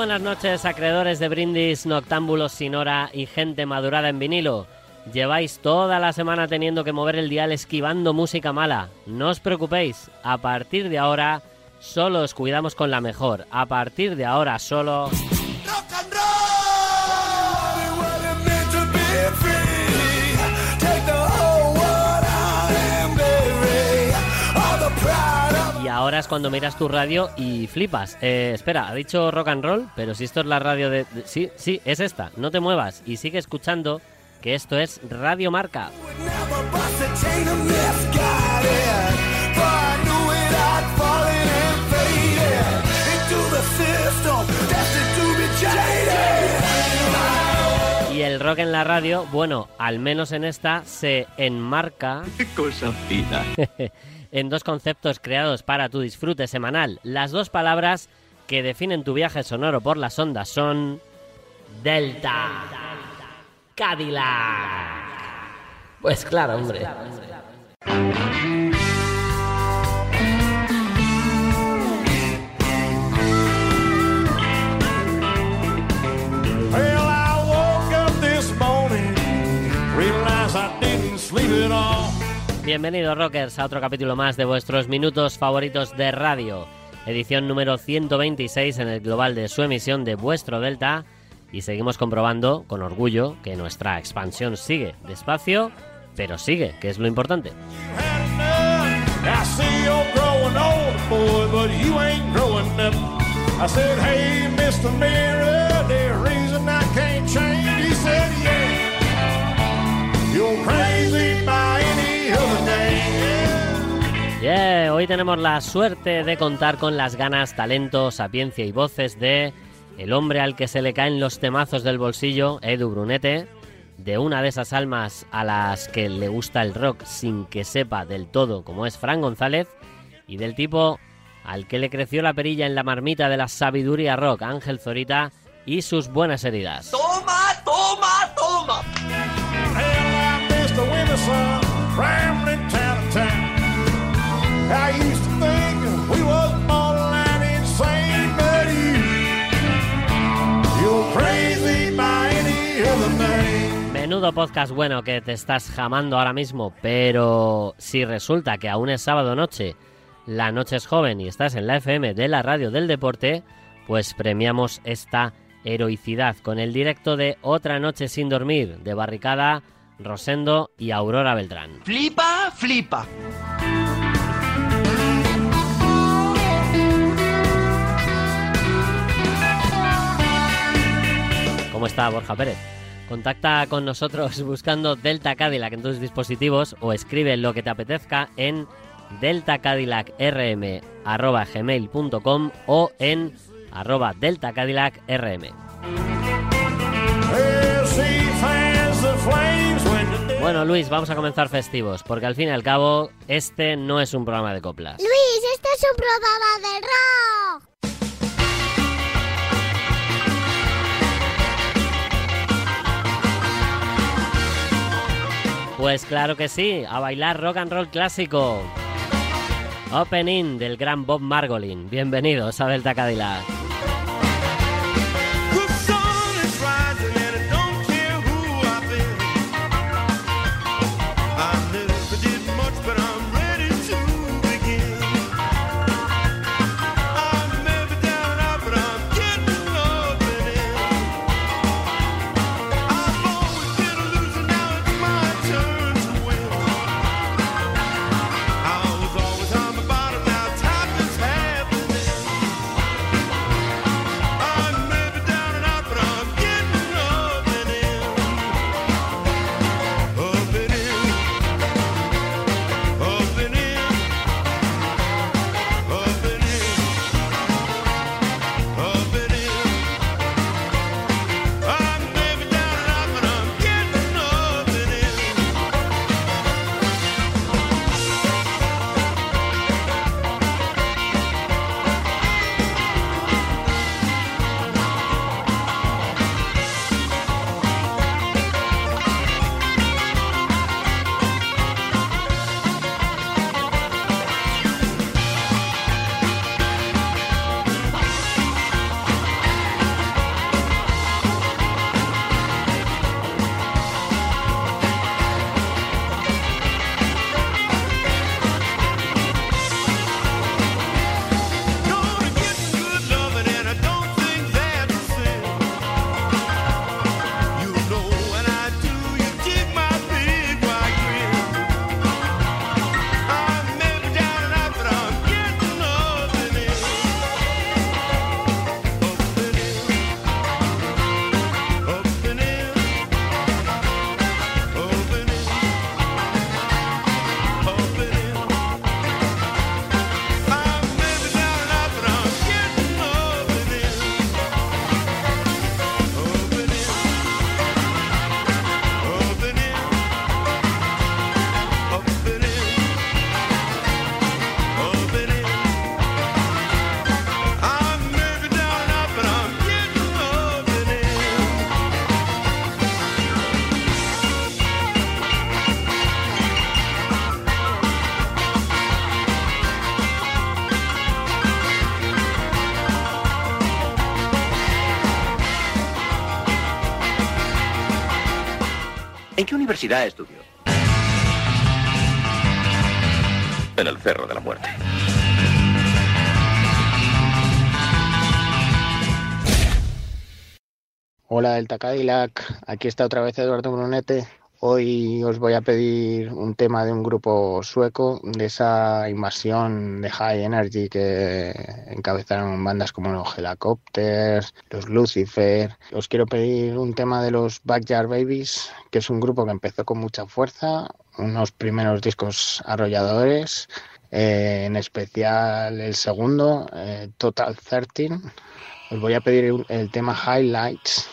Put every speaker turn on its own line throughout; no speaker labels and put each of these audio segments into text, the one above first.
Buenas noches, acreedores de brindis, noctámbulos sin hora y gente madurada en vinilo. Lleváis toda la semana teniendo que mover el dial esquivando música mala. No os preocupéis, a partir de ahora solo os cuidamos con la mejor. A partir de ahora solo... ahora es cuando miras tu radio y flipas. Eh, espera, ha dicho rock and roll, pero si esto es la radio de, Sí, sí, es esta. No te muevas y sigue escuchando que esto es Radio Marca. Y el rock en la radio, bueno, al menos en esta, se enmarca...
¡Qué cosa fina!
en dos conceptos creados para tu disfrute semanal. Las dos palabras que definen tu viaje sonoro por las ondas son Delta, Cadillac. Pues claro, hombre. Bienvenidos rockers a otro capítulo más de vuestros minutos favoritos de radio, edición número 126 en el global de su emisión de vuestro Delta. Y seguimos comprobando con orgullo que nuestra expansión sigue despacio, pero sigue, que es lo importante. Yeah, hoy tenemos la suerte de contar con las ganas, talento, sapiencia y voces de el hombre al que se le caen los temazos del bolsillo, Edu Brunete, de una de esas almas a las que le gusta el rock sin que sepa del todo como es Fran González, y del tipo al que le creció la perilla en la marmita de la sabiduría rock, Ángel Zorita, y sus buenas heridas.
¡Toma, toma, toma!
Menudo podcast bueno que te estás jamando ahora mismo, pero si resulta que aún es sábado noche, la noche es joven y estás en la FM de la radio del deporte, pues premiamos esta heroicidad con el directo de Otra Noche sin Dormir de Barricada, Rosendo y Aurora Beltrán.
Flipa, flipa.
¿Cómo está Borja Pérez? Contacta con nosotros buscando Delta Cadillac en tus dispositivos o escribe lo que te apetezca en deltacadillacrm.gmail.com o en arroba deltacadillacrm. Bueno, Luis, vamos a comenzar festivos, porque al fin y al cabo, este no es un programa de coplas.
Luis, este es un programa de rock.
Pues claro que sí, a bailar rock and roll clásico. Opening del gran Bob Margolin. Bienvenidos a Delta Cadillac.
Universidad estudió?
En el Cerro de la Muerte.
Hola Delta Cadillac, aquí está otra vez Eduardo Brunete. Hoy os voy a pedir un tema de un grupo sueco, de esa invasión de High Energy que encabezaron bandas como los Helicopters, los Lucifer. Os quiero pedir un tema de los Backyard Babies, que es un grupo que empezó con mucha fuerza, unos primeros discos arrolladores, eh, en especial el segundo, eh, Total 13. Os voy a pedir el tema Highlights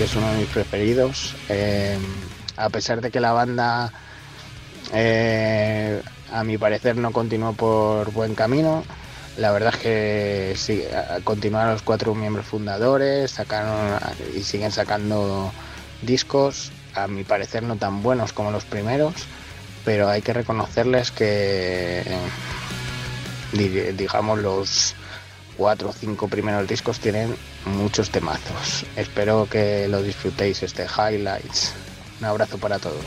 que es uno de mis preferidos. Eh, a pesar de que la banda, eh, a mi parecer, no continuó por buen camino, la verdad es que sí, continuaron los cuatro miembros fundadores, sacaron y siguen sacando discos, a mi parecer no tan buenos como los primeros, pero hay que reconocerles que, digamos, los cuatro o cinco primeros discos tienen muchos temazos. Espero que lo disfrutéis este Highlights. Un abrazo para todos.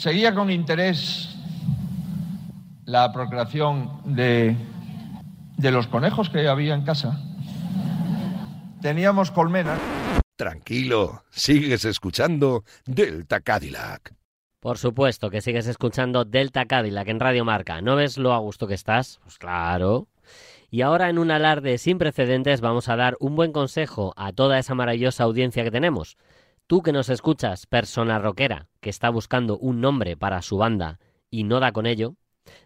Seguía con interés la procreación de, de los conejos que había en casa. Teníamos colmenas.
Tranquilo, sigues escuchando Delta Cadillac.
Por supuesto que sigues escuchando Delta Cadillac en Radio Marca. ¿No ves lo a gusto que estás? Pues claro. Y ahora en un alarde sin precedentes vamos a dar un buen consejo a toda esa maravillosa audiencia que tenemos. Tú que nos escuchas, persona rockera, que está buscando un nombre para su banda y no da con ello,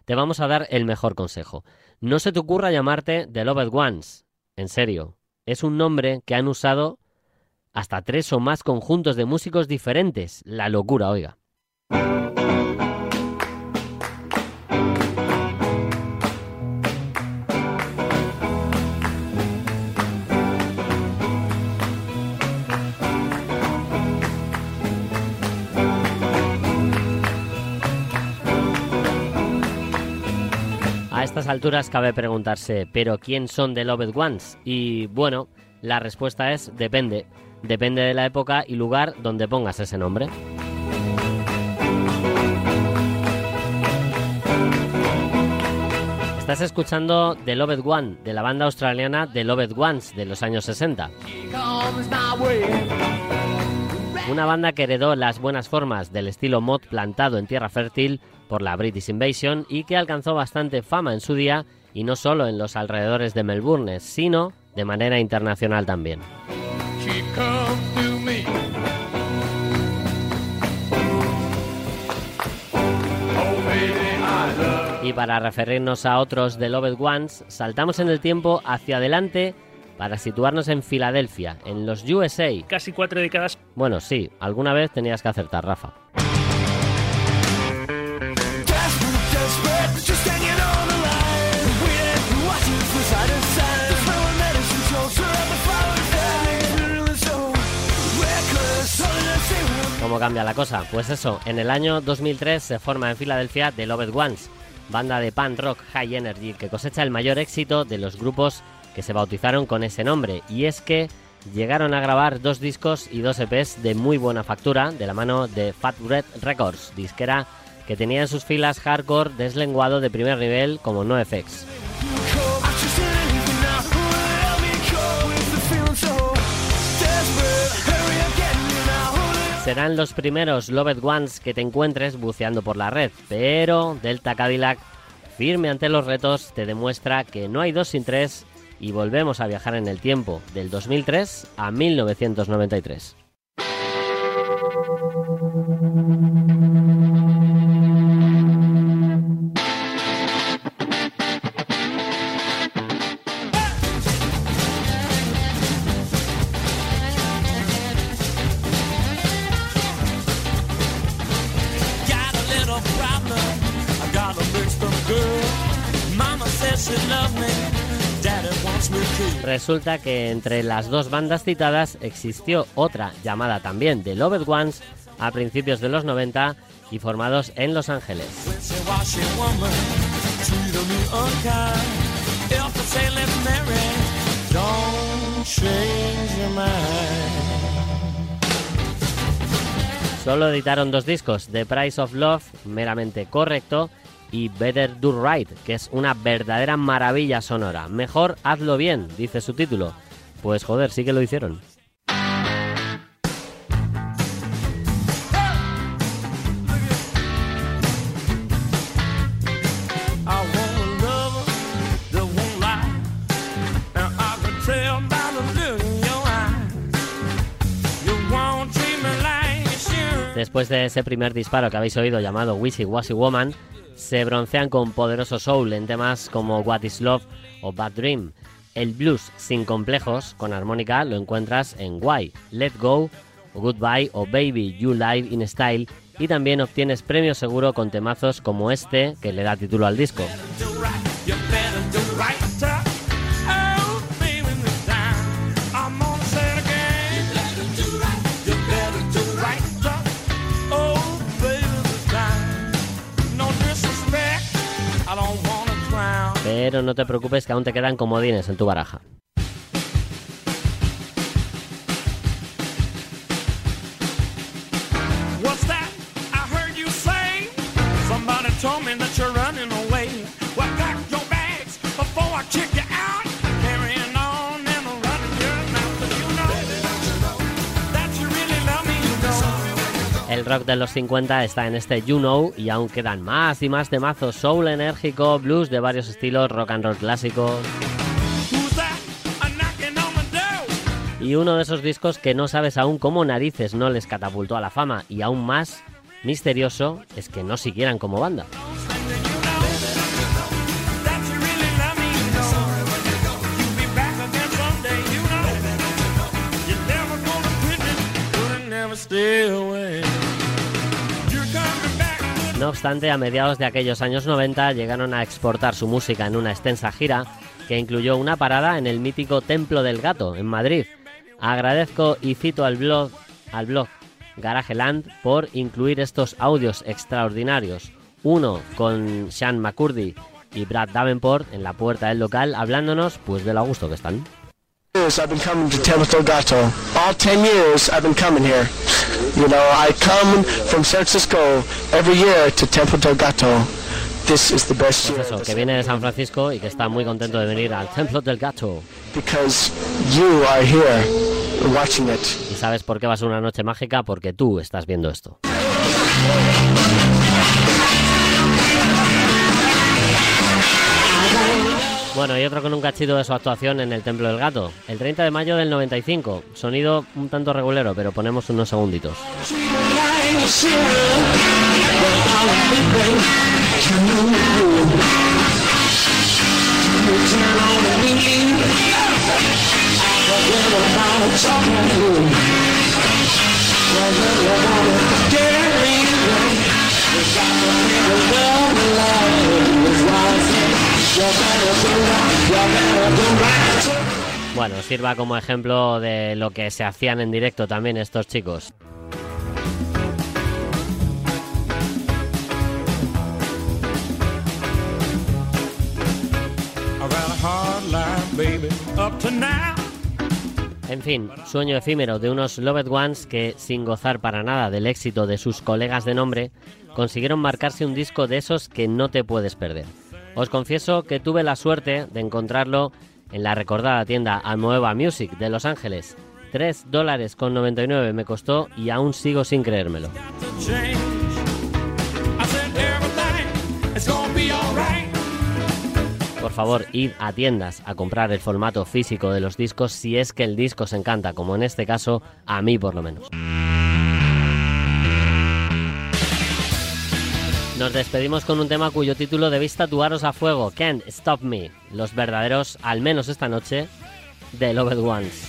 te vamos a dar el mejor consejo. No se te ocurra llamarte The Loved Ones. en serio. Es un nombre que han usado hasta tres o más conjuntos de músicos diferentes. La locura, oiga. Alturas cabe preguntarse, ¿pero quién son The Loved Ones? Y bueno, la respuesta es depende. Depende de la época y lugar donde pongas ese nombre. Estás escuchando The Loved One, de la banda australiana The Loved Ones, de los años 60. Una banda que heredó las buenas formas del estilo mod plantado en tierra fértil por la British Invasion y que alcanzó bastante fama en su día y no solo en los alrededores de Melbourne, sino de manera internacional también. Y para referirnos a otros de Loved Ones, saltamos en el tiempo hacia adelante para situarnos en Filadelfia, en los USA.
Casi cuatro décadas.
Bueno, sí, alguna vez tenías que acertar, Rafa. Cambia la cosa? Pues eso, en el año 2003 se forma en Filadelfia The Loved Ones, banda de punk rock high energy que cosecha el mayor éxito de los grupos que se bautizaron con ese nombre. Y es que llegaron a grabar dos discos y dos EPs de muy buena factura de la mano de Fat Red Records, disquera que tenía en sus filas hardcore deslenguado de primer nivel como NoFX. Serán los primeros Loved Ones que te encuentres buceando por la red, pero Delta Cadillac, firme ante los retos, te demuestra que no hay dos sin tres y volvemos a viajar en el tiempo, del 2003 a 1993. Resulta que entre las dos bandas citadas existió otra llamada también The Loved Ones a principios de los 90 y formados en Los Ángeles. Solo editaron dos discos, The Price of Love, meramente correcto, y Better Do Right, que es una verdadera maravilla sonora. Mejor hazlo bien, dice su título. Pues joder, sí que lo hicieron. Después de ese primer disparo que habéis oído llamado Wishy Washy Woman, se broncean con poderoso soul en temas como What is Love o Bad Dream. El blues sin complejos, con armónica, lo encuentras en Why, Let Go, Goodbye o Baby You Live in Style y también obtienes premio seguro con temazos como este que le da título al disco. Pero no te preocupes que aún te quedan comodines en tu baraja. El rock de los 50 está en este You Know y aún quedan más y más temazos soul enérgico, blues de varios estilos, rock and roll clásico. Y uno de esos discos que no sabes aún cómo narices no les catapultó a la fama y aún más misterioso es que no siguieran como banda.
No obstante, a mediados de aquellos años 90 llegaron a exportar su música en una extensa gira que incluyó una parada en el mítico Templo del Gato, en Madrid. Agradezco y cito al blog, al blog Garageland por incluir estos audios extraordinarios. Uno con Sean McCurdy y Brad Davenport en la puerta del local hablándonos pues de lo a gusto que están.
I've been coming to Templo Gato. All 10 years I've been coming. You know, I come from San Francisco every year to Templo del Gato. This is the best
Pues eso, que viene de San Francisco y que está muy contento de venir al Templo del Gato.
because you are here watching it.
¿Y sabes por qué va a ser una noche mágica? Porque tú estás viendo esto. Bueno, y otro con un cachito de su actuación en el Templo del Gato. El 30 de mayo del 95. Sonido un tanto regulero, pero ponemos unos segunditos. Bueno, sirva como ejemplo de lo que se hacían en directo también estos chicos. En fin, sueño efímero de unos Loved Ones que, sin gozar para nada del éxito de sus colegas de nombre, consiguieron marcarse un disco de esos que no te puedes perder. Os confieso que tuve la suerte de encontrarlo en la recordada tienda Almoeva Music de Los Ángeles. 3 dólares con 99 me costó y aún sigo sin creérmelo. Por favor, id a tiendas a comprar el formato físico de los discos si es que el disco os encanta, como en este caso, a mí por lo menos. Nos despedimos con un tema cuyo título debéis tatuaros a fuego, Can't Stop Me, los verdaderos, al menos esta noche, de Loved Ones.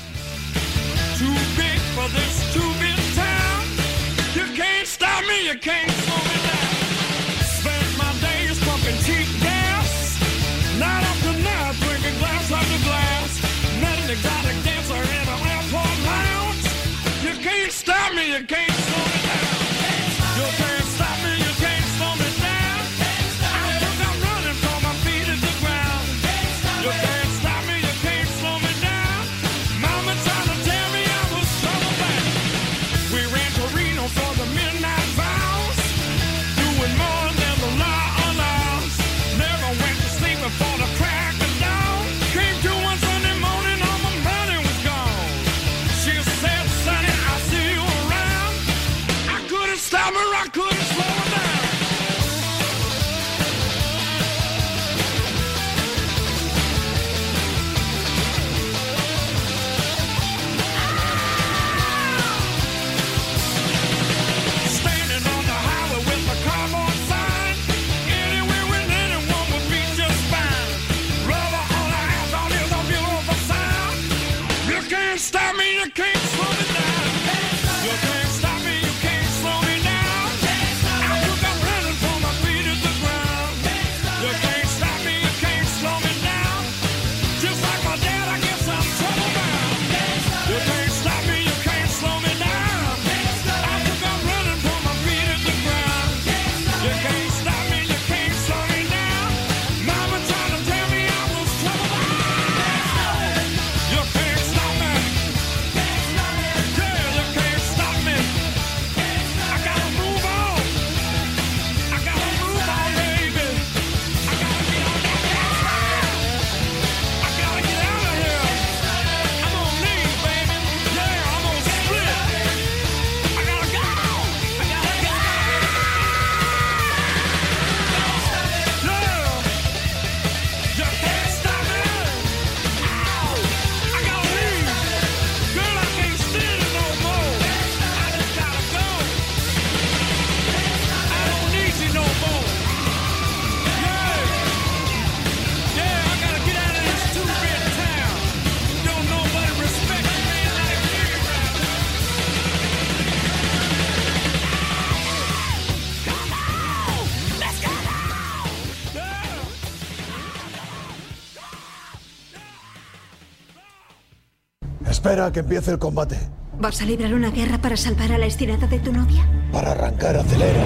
Espera a que empiece el combate.
¿Vas a librar una guerra para salvar a la estirada de tu novia?
Para arrancar, acelera.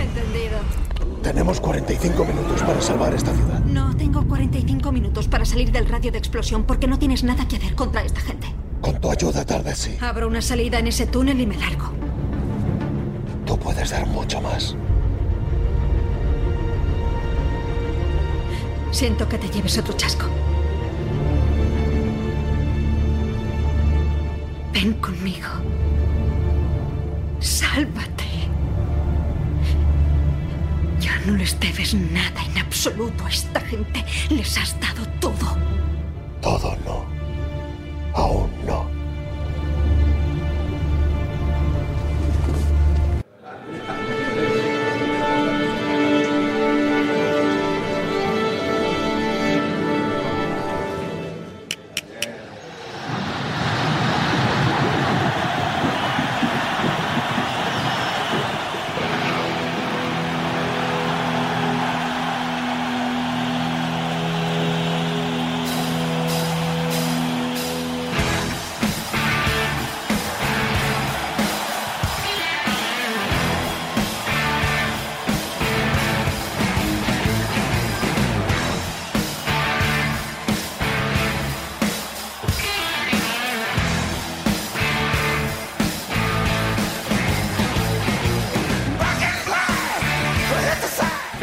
Entendido.
Tenemos 45 minutos para salvar esta ciudad.
No tengo 45 minutos para salir del radio de explosión porque no tienes nada que hacer contra esta gente.
Con tu ayuda tarde sí.
Abro una salida en ese túnel y me largo.
Tú puedes dar mucho más.
Siento que te lleves otro chasco. Conmigo. Sálvate. Ya no les debes nada en absoluto a esta gente. Les has dado todo.
Todo no.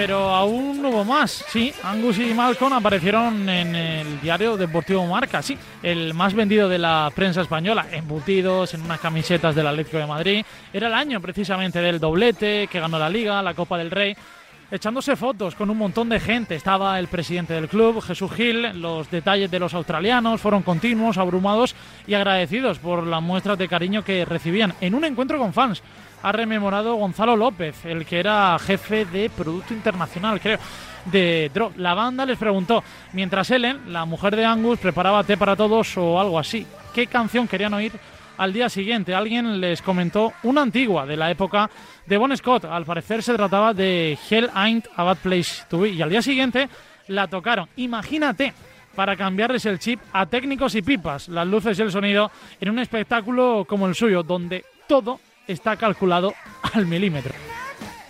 Pero aún hubo más, sí. Angus y Malcolm aparecieron en el diario Deportivo Marca, sí. El más vendido de la prensa española, embutidos en unas camisetas del Atlético de Madrid. Era el año precisamente del doblete, que ganó la Liga, la Copa del Rey. Echándose fotos con un montón de gente. Estaba el presidente del club, Jesús Gil. Los detalles de los australianos fueron continuos, abrumados y agradecidos por las muestras de cariño que recibían en un encuentro con fans ha rememorado Gonzalo López, el que era jefe de Producto Internacional, creo, de Drop. La banda les preguntó, mientras Ellen, la mujer de Angus, preparaba té para todos o algo así, ¿qué canción querían oír al día siguiente? Alguien les comentó una antigua de la época de Bon Scott. Al parecer se trataba de Hell Ain't a Bad Place to Be. Y al día siguiente la tocaron. Imagínate para cambiarles el chip a técnicos y pipas, las luces y el sonido en un espectáculo como el suyo, donde todo está calculado al milímetro.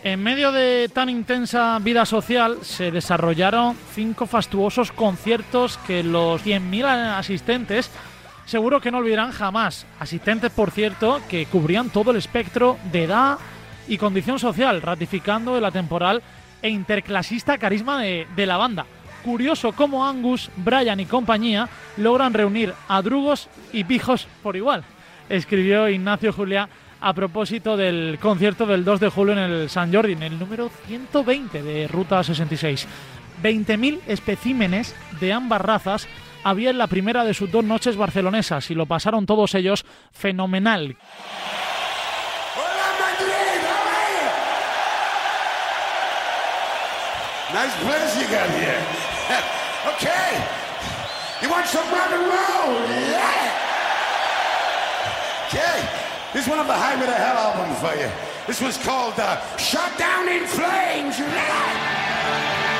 En medio de tan intensa vida social se desarrollaron cinco fastuosos conciertos que los 100.000 asistentes seguro que no olvidarán jamás. Asistentes, por cierto, que cubrían todo el espectro de edad y condición social, ratificando el atemporal e interclasista carisma de, la banda. Curioso cómo Angus, Brian y compañía logran reunir a drugos y pijos por igual, escribió Ignacio Juliá a propósito del concierto del 2 de julio en el San Jordi, en el número 120 de Ruta 66. 20.000 especímenes de ambas razas había en la primera de sus dos noches barcelonesas y lo pasaron todos ellos fenomenal.
Nice place you got here. This is one of the Highway to Hell albums for you. This was called uh, Shut Down in Flames. Yeah.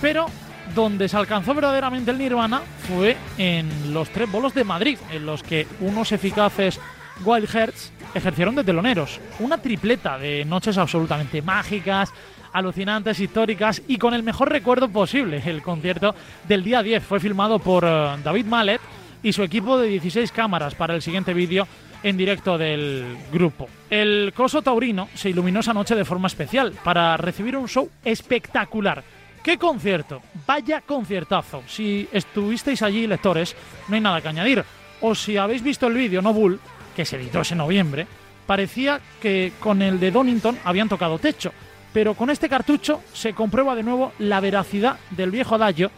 Pero donde se alcanzó verdaderamente el Nirvana fue en los tres bolos de Madrid, en los que unos eficaces Wild Hearts ejercieron de teloneros. Una tripleta de noches absolutamente mágicas, alucinantes, históricas y con el mejor recuerdo posible. El concierto del día 10 fue filmado por eh, David Mallet y su equipo de 16 cámaras para el siguiente vídeo en directo del grupo. El Coso Taurino se iluminó esa noche de forma especial para recibir un show espectacular. ¿Qué concierto? Vaya conciertazo. Si estuvisteis allí, lectores, no hay nada que añadir. O si habéis visto el vídeo No Bull, que se editó ese noviembre, parecía que con el de Donington habían tocado techo. Pero con este cartucho se comprueba de nuevo la veracidad del viejo adagio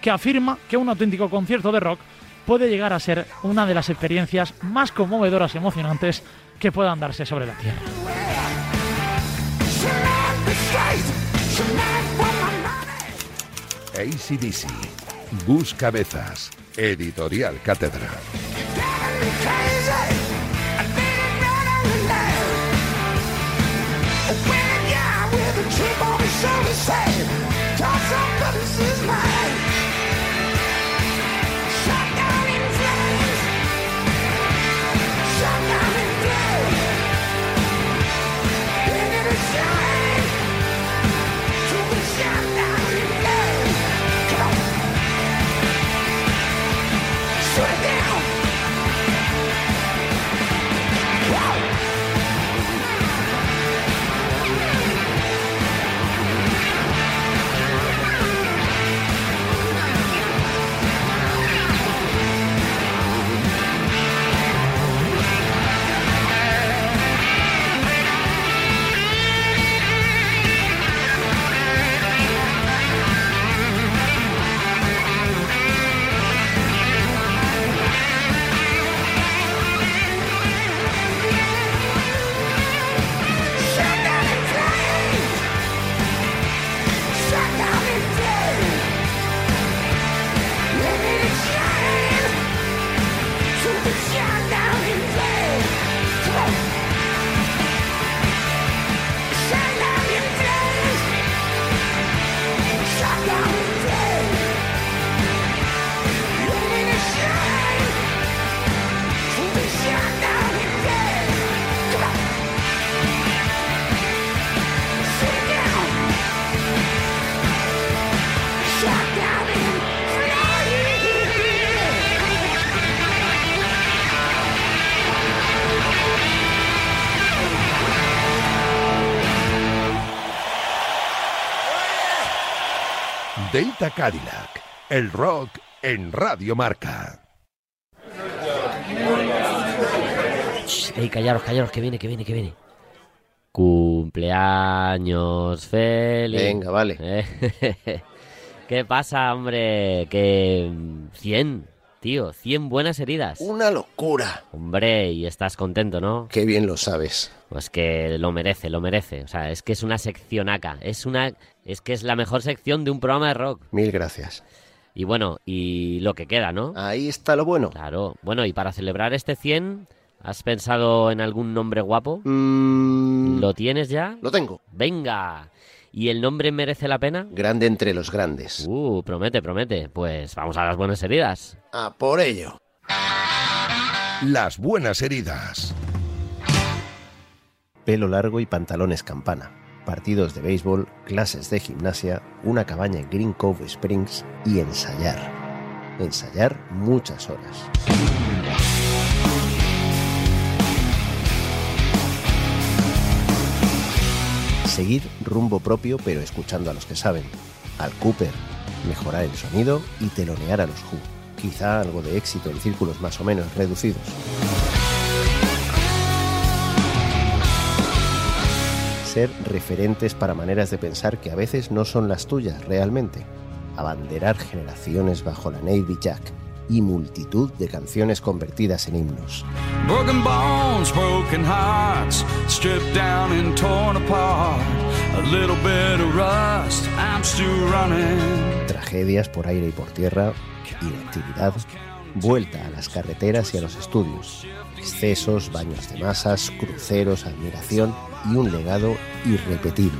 que afirma que un auténtico concierto de rock puede llegar a ser una de las experiencias más conmovedoras y emocionantes que puedan darse sobre la Tierra.
ACDC. Gus Cabezas. Editorial Cátedra. Delta Cadillac, el rock en Radio Marca.
Ey, callaros, callaros, que viene, que viene, que viene. Cumpleaños feliz.
Venga, vale.
Eh, ¿Qué pasa, hombre? Que 100, tío, 100 buenas heridas.
Una locura.
Hombre, y estás contento, ¿no?
Qué bien lo sabes.
Pues que lo merece, lo merece. O sea, es que es una seccionaca. Es una, es que es la mejor sección de un programa de rock.
Mil gracias.
Y bueno, y lo que queda, ¿no?
Ahí está lo bueno.
Claro. Bueno, y para celebrar este 100, ¿has pensado en algún nombre guapo?
Mm,
¿Lo tienes ya?
lo tengo.
Venga. ¿Y el nombre merece la pena?
Grande entre los grandes.
Uh, promete, promete. Pues vamos a las buenas heridas.
A por ello.
Las buenas heridas.
Pelo largo y pantalones campana. Partidos de béisbol, clases de gimnasia, una cabaña en Green Cove Springs y ensayar. Ensayar muchas horas. Seguir rumbo propio pero escuchando a los que saben. Al Cooper, mejorar el sonido y telonear a los Who. Quizá algo de éxito en círculos más o menos reducidos. Ser referentes para maneras de pensar que a veces no son las tuyas realmente. Abanderar generaciones bajo la Navy Jack y multitud de canciones convertidas en himnos.
Broken bones, broken hearts, stripped down and torn apart. A little bit of rust, I'm still running.
tragedias por aire y por tierra, inactividad, vuelta a las carreteras y a los estudios, excesos, baños de masas, cruceros, admiración y un legado irrepetible.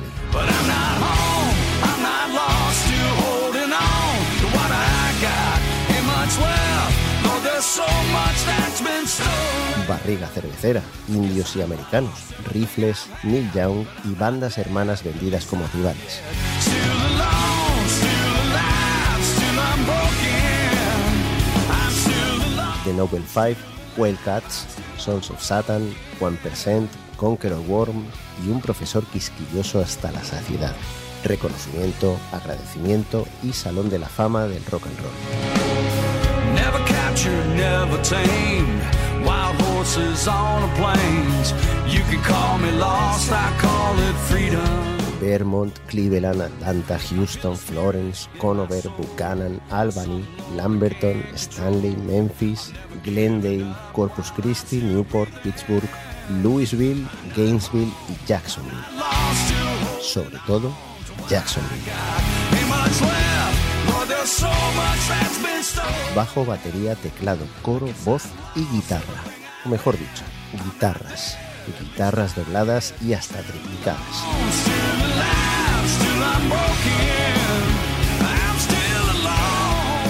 Barriga cervecera, indios y americanos, rifles, Neil Young y bandas hermanas vendidas como rivales. The Nobel Five, Wildcats, Sons of Satan, 1%, Conqueror Worm y un profesor quisquilloso hasta la saciedad. Reconocimiento, agradecimiento y salón de la fama del rock and roll. Vermont, Cleveland, Atlanta, Houston, Florence, Conover, Buchanan, Albany, Lamberton, Stanley, Memphis, Glendale, Corpus Christi, Newport, Pittsburgh, Louisville, Gainesville y Jacksonville. Sobre todo, Jacksonville. Bajo, batería, teclado, coro, voz y guitarra. O mejor dicho, guitarras. Guitarras dobladas y hasta
alone.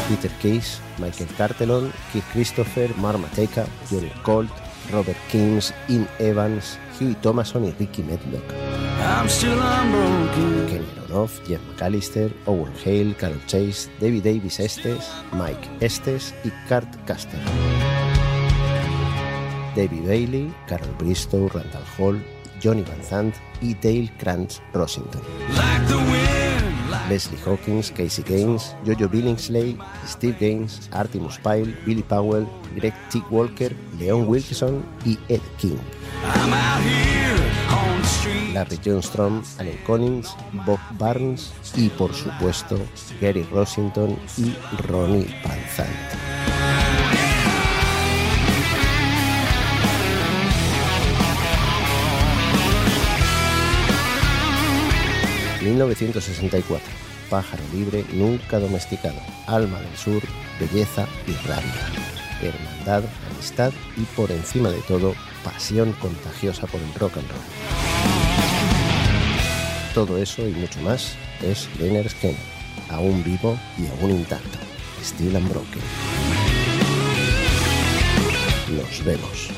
Peter Case, Michael Cartelon, Keith Christopher, Mark Matejka, Johnny Colt, Robert Keynes, Ian Evans, Huey Thomason y Ricky Medlock. Kenny Aronoff, Jeff McAllister, Owen Hale, Carol Chase, David Davis Estes, Mike Estes y Kurt Caster. David Bailey, Carol Bristow, Randall Hall, Johnny Van Zandt y Dale
wind, like
Leslie Hawkins, Casey Gaines, Jojo Billingsley, Steve Gaines, Artemus Pyle, Billy Powell, Greg T. Walker, Leon Wilson y Ed King. Larry Johnstrom, Allen Collins, Bob Barnes y por supuesto Gary Rossington y Ronnie Van 1964. Pájaro libre, nunca domesticado. Alma del sur, belleza y rabia. Hermandad, amistad y por encima de todo, pasión contagiosa por el rock and roll. Todo eso y mucho más es Leonard Skinner, aún vivo y aún intacto. Still Unbroken. Nos vemos.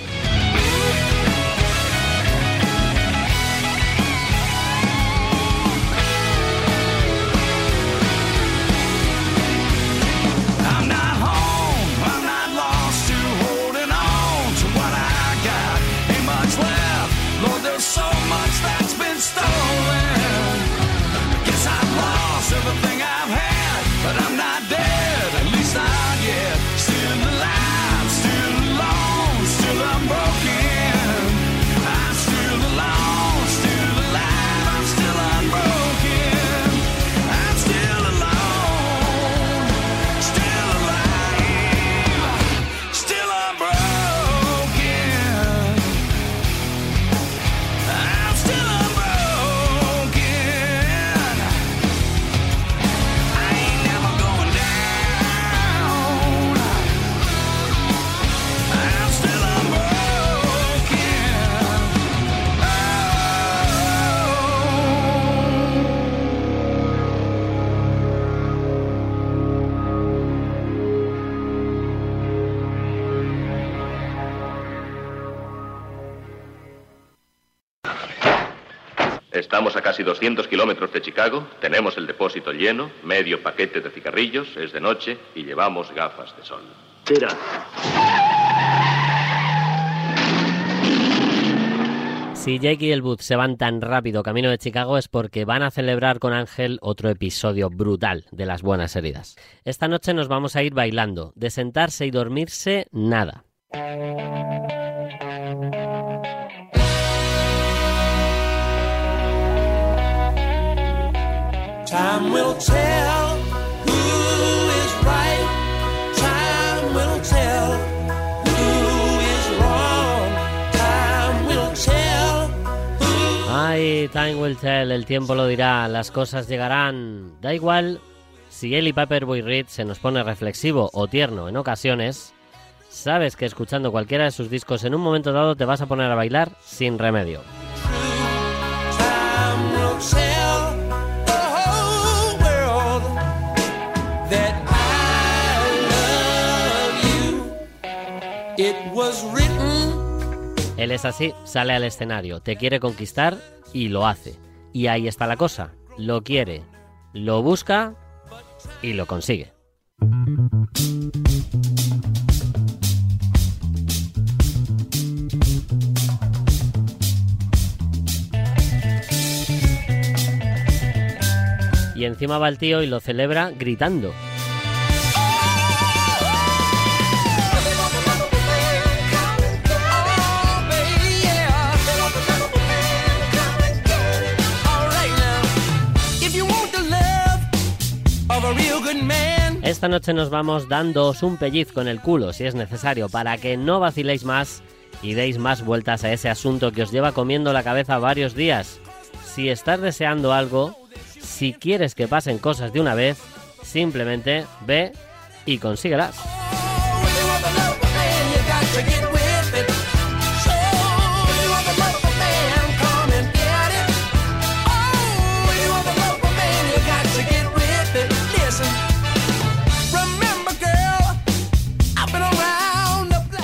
Estamos a casi 200 kilómetros de Chicago, tenemos el depósito lleno, medio paquete de cigarrillos, es de noche y llevamos gafas de sol.
Tira.
Si Jake y el Booth se van tan rápido camino de Chicago es porque van a celebrar con Ángel otro episodio brutal de las buenas heridas. Esta noche nos vamos a ir bailando, de sentarse y dormirse nada.
Time will tell who is right. Time will tell who is wrong. Time will tell who.
Ay, time will tell, el tiempo lo dirá, las cosas llegarán. Da igual si y Paperboy Reed se nos pone reflexivo o tierno en ocasiones, sabes que escuchando cualquiera de sus discos en un momento dado te vas a poner a bailar sin remedio. Él es así, sale al escenario, te quiere conquistar y lo hace. Y ahí está la cosa, lo quiere, lo busca y lo consigue. Y encima va el tío y lo celebra gritando. Esta noche nos vamos dándoos un pellizco en el culo si es necesario para que no vaciléis más y deis más vueltas a ese asunto que os lleva comiendo la cabeza varios días. Si estás deseando algo, si quieres que pasen cosas de una vez, simplemente ve y consíguelas.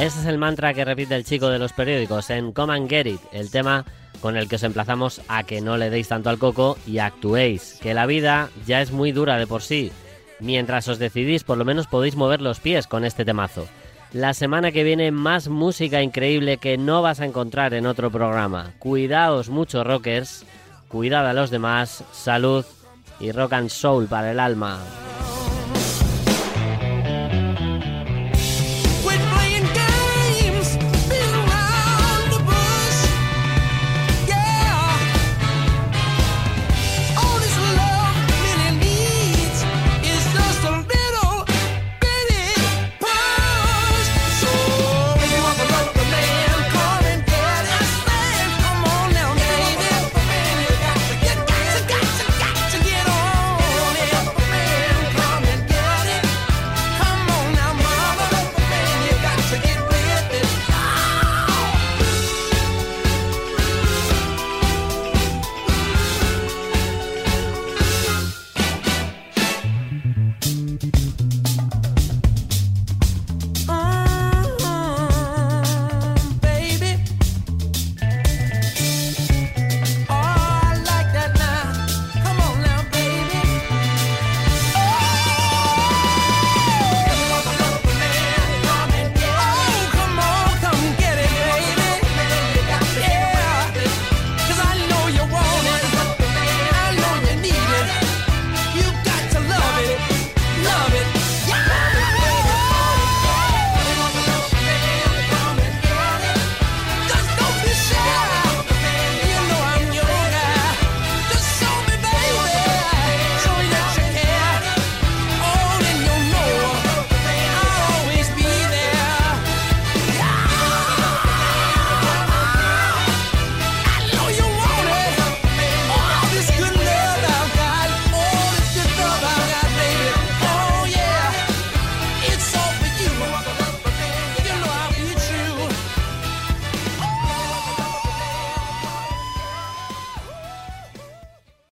Ese es el mantra que repite el chico de los periódicos en Come and Get It, el tema con el que os emplazamos a que no le deis tanto al coco y actuéis, que la vida ya es muy dura de por sí. Mientras os decidís, por lo menos podéis mover los pies con este temazo. La semana que viene más música increíble que no vas a encontrar en otro programa. Cuidaos mucho rockers, cuidad a los demás, salud y rock and soul para el alma.